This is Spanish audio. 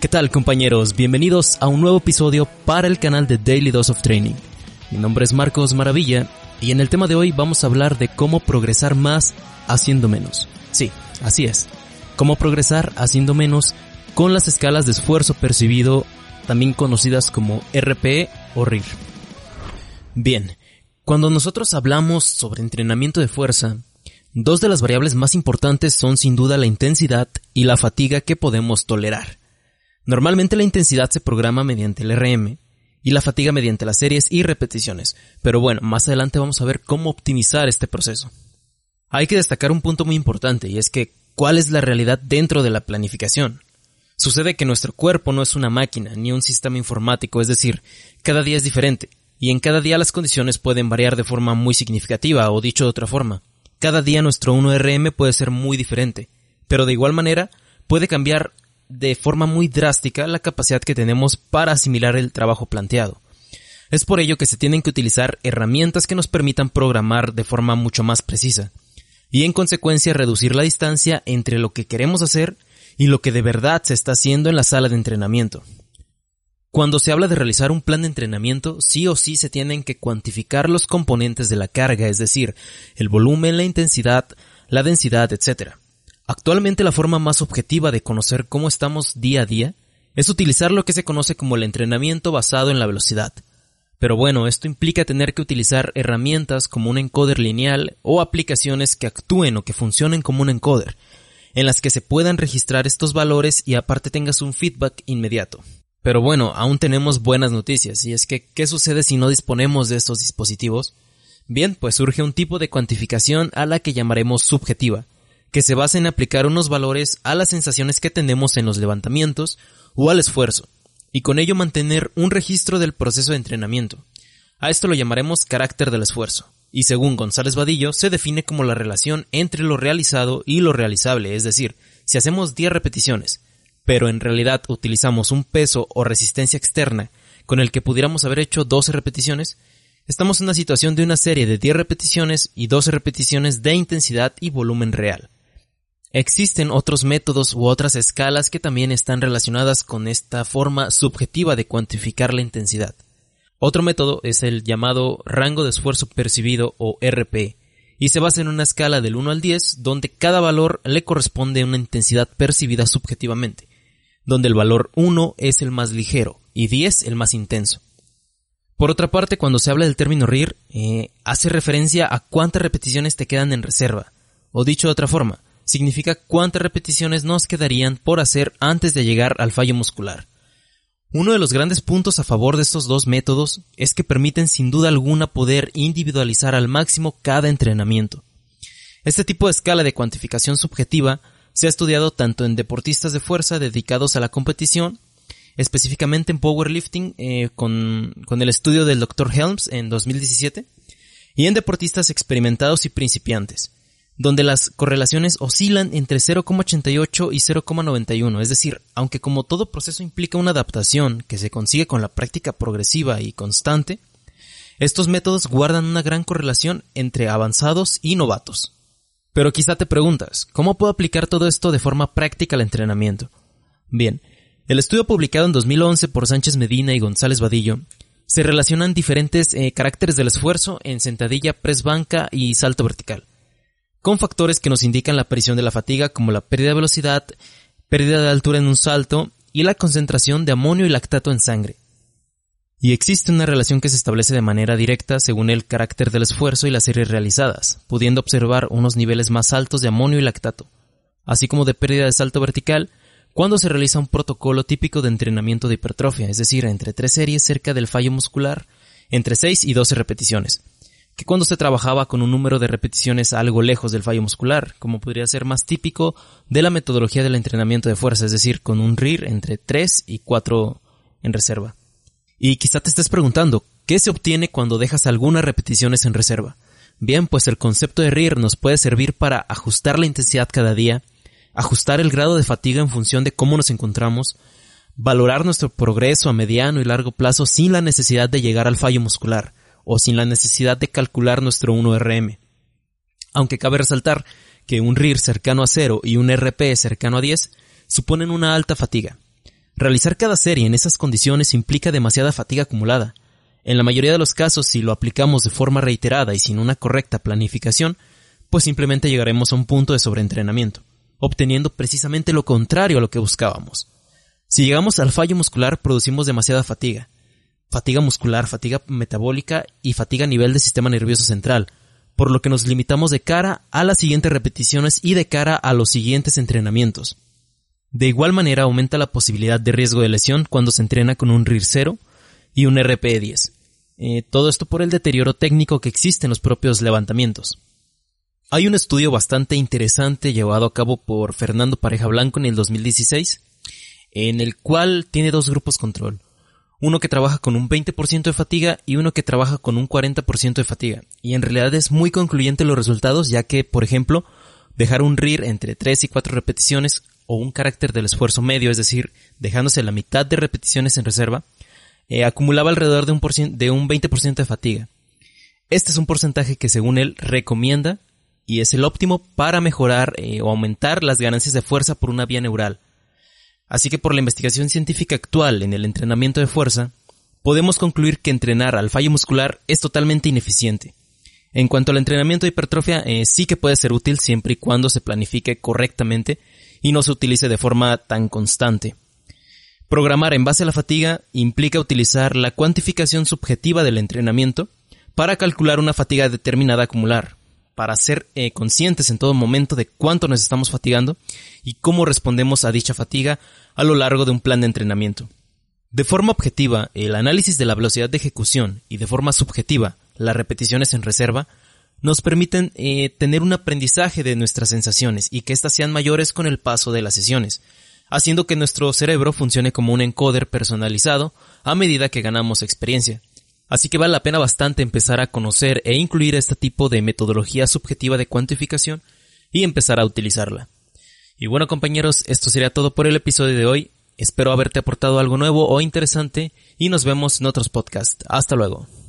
¿Qué tal compañeros? Bienvenidos a un nuevo episodio para el canal de Daily Dose of Training. Mi nombre es Marcos Maravilla y en el tema de hoy vamos a hablar de cómo progresar más haciendo menos. Sí, así es. Cómo progresar haciendo menos con las escalas de esfuerzo percibido, también conocidas como RPE o RIR. Bien, cuando nosotros hablamos sobre entrenamiento de fuerza, dos de las variables más importantes son sin duda la intensidad y la fatiga que podemos tolerar. Normalmente la intensidad se programa mediante el RM y la fatiga mediante las series y repeticiones, pero bueno, más adelante vamos a ver cómo optimizar este proceso. Hay que destacar un punto muy importante y es que ¿cuál es la realidad dentro de la planificación? Sucede que nuestro cuerpo no es una máquina ni un sistema informático, es decir, cada día es diferente, y en cada día las condiciones pueden variar de forma muy significativa, o dicho de otra forma, cada día nuestro 1RM puede ser muy diferente, pero de igual manera puede cambiar de forma muy drástica la capacidad que tenemos para asimilar el trabajo planteado. Es por ello que se tienen que utilizar herramientas que nos permitan programar de forma mucho más precisa, y en consecuencia reducir la distancia entre lo que queremos hacer y lo que de verdad se está haciendo en la sala de entrenamiento. Cuando se habla de realizar un plan de entrenamiento, sí o sí se tienen que cuantificar los componentes de la carga, es decir, el volumen, la intensidad, la densidad, etc. Actualmente la forma más objetiva de conocer cómo estamos día a día es utilizar lo que se conoce como el entrenamiento basado en la velocidad. Pero bueno, esto implica tener que utilizar herramientas como un encoder lineal o aplicaciones que actúen o que funcionen como un encoder, en las que se puedan registrar estos valores y aparte tengas un feedback inmediato. Pero bueno, aún tenemos buenas noticias, y es que, ¿qué sucede si no disponemos de estos dispositivos? Bien, pues surge un tipo de cuantificación a la que llamaremos subjetiva, que se basa en aplicar unos valores a las sensaciones que tenemos en los levantamientos o al esfuerzo, y con ello mantener un registro del proceso de entrenamiento. A esto lo llamaremos carácter del esfuerzo, y según González Vadillo se define como la relación entre lo realizado y lo realizable, es decir, si hacemos 10 repeticiones, pero en realidad utilizamos un peso o resistencia externa con el que pudiéramos haber hecho 12 repeticiones, estamos en una situación de una serie de 10 repeticiones y 12 repeticiones de intensidad y volumen real. Existen otros métodos u otras escalas que también están relacionadas con esta forma subjetiva de cuantificar la intensidad. Otro método es el llamado rango de esfuerzo percibido o RP, y se basa en una escala del 1 al 10 donde cada valor le corresponde a una intensidad percibida subjetivamente, donde el valor 1 es el más ligero y 10 el más intenso. Por otra parte, cuando se habla del término RIR, eh, hace referencia a cuántas repeticiones te quedan en reserva, o dicho de otra forma, significa cuántas repeticiones nos quedarían por hacer antes de llegar al fallo muscular. Uno de los grandes puntos a favor de estos dos métodos es que permiten sin duda alguna poder individualizar al máximo cada entrenamiento. Este tipo de escala de cuantificación subjetiva se ha estudiado tanto en deportistas de fuerza dedicados a la competición, específicamente en powerlifting eh, con, con el estudio del Dr. Helms en 2017, y en deportistas experimentados y principiantes, donde las correlaciones oscilan entre 0,88 y 0,91, es decir, aunque como todo proceso implica una adaptación que se consigue con la práctica progresiva y constante, estos métodos guardan una gran correlación entre avanzados y novatos. Pero quizá te preguntas, ¿cómo puedo aplicar todo esto de forma práctica al entrenamiento? Bien, el estudio publicado en 2011 por Sánchez Medina y González Vadillo se relacionan diferentes eh, caracteres del esfuerzo en sentadilla, press banca y salto vertical con factores que nos indican la aparición de la fatiga como la pérdida de velocidad, pérdida de altura en un salto y la concentración de amonio y lactato en sangre. Y existe una relación que se establece de manera directa según el carácter del esfuerzo y las series realizadas, pudiendo observar unos niveles más altos de amonio y lactato, así como de pérdida de salto vertical cuando se realiza un protocolo típico de entrenamiento de hipertrofia, es decir, entre tres series cerca del fallo muscular, entre 6 y 12 repeticiones, que cuando se trabajaba con un número de repeticiones algo lejos del fallo muscular, como podría ser más típico de la metodología del entrenamiento de fuerza, es decir, con un RIR entre 3 y 4 en reserva. Y quizá te estés preguntando, ¿qué se obtiene cuando dejas algunas repeticiones en reserva? Bien, pues el concepto de RIR nos puede servir para ajustar la intensidad cada día, ajustar el grado de fatiga en función de cómo nos encontramos, valorar nuestro progreso a mediano y largo plazo sin la necesidad de llegar al fallo muscular, o sin la necesidad de calcular nuestro 1RM. Aunque cabe resaltar que un RIR cercano a 0 y un RP cercano a 10 suponen una alta fatiga. Realizar cada serie en esas condiciones implica demasiada fatiga acumulada. En la mayoría de los casos, si lo aplicamos de forma reiterada y sin una correcta planificación, pues simplemente llegaremos a un punto de sobreentrenamiento, obteniendo precisamente lo contrario a lo que buscábamos. Si llegamos al fallo muscular, producimos demasiada fatiga. Fatiga muscular, fatiga metabólica y fatiga a nivel del sistema nervioso central, por lo que nos limitamos de cara a las siguientes repeticiones y de cara a los siguientes entrenamientos. De igual manera aumenta la posibilidad de riesgo de lesión cuando se entrena con un RIR 0 y un RPE 10. Eh, todo esto por el deterioro técnico que existe en los propios levantamientos. Hay un estudio bastante interesante llevado a cabo por Fernando Pareja Blanco en el 2016, en el cual tiene dos grupos control. Uno que trabaja con un 20% de fatiga y uno que trabaja con un 40% de fatiga. Y en realidad es muy concluyente los resultados ya que, por ejemplo, dejar un RIR entre 3 y 4 repeticiones o un carácter del esfuerzo medio, es decir, dejándose la mitad de repeticiones en reserva, eh, acumulaba alrededor de un, de un 20% de fatiga. Este es un porcentaje que según él recomienda y es el óptimo para mejorar eh, o aumentar las ganancias de fuerza por una vía neural. Así que por la investigación científica actual en el entrenamiento de fuerza, podemos concluir que entrenar al fallo muscular es totalmente ineficiente. En cuanto al entrenamiento de hipertrofia, eh, sí que puede ser útil siempre y cuando se planifique correctamente y no se utilice de forma tan constante. Programar en base a la fatiga implica utilizar la cuantificación subjetiva del entrenamiento para calcular una fatiga determinada a acumular, para ser eh, conscientes en todo momento de cuánto nos estamos fatigando y cómo respondemos a dicha fatiga a lo largo de un plan de entrenamiento. De forma objetiva, el análisis de la velocidad de ejecución y de forma subjetiva, las repeticiones en reserva, nos permiten eh, tener un aprendizaje de nuestras sensaciones y que éstas sean mayores con el paso de las sesiones, haciendo que nuestro cerebro funcione como un encoder personalizado a medida que ganamos experiencia. Así que vale la pena bastante empezar a conocer e incluir este tipo de metodología subjetiva de cuantificación y empezar a utilizarla. Y bueno compañeros, esto sería todo por el episodio de hoy. Espero haberte aportado algo nuevo o interesante y nos vemos en otros podcasts. Hasta luego.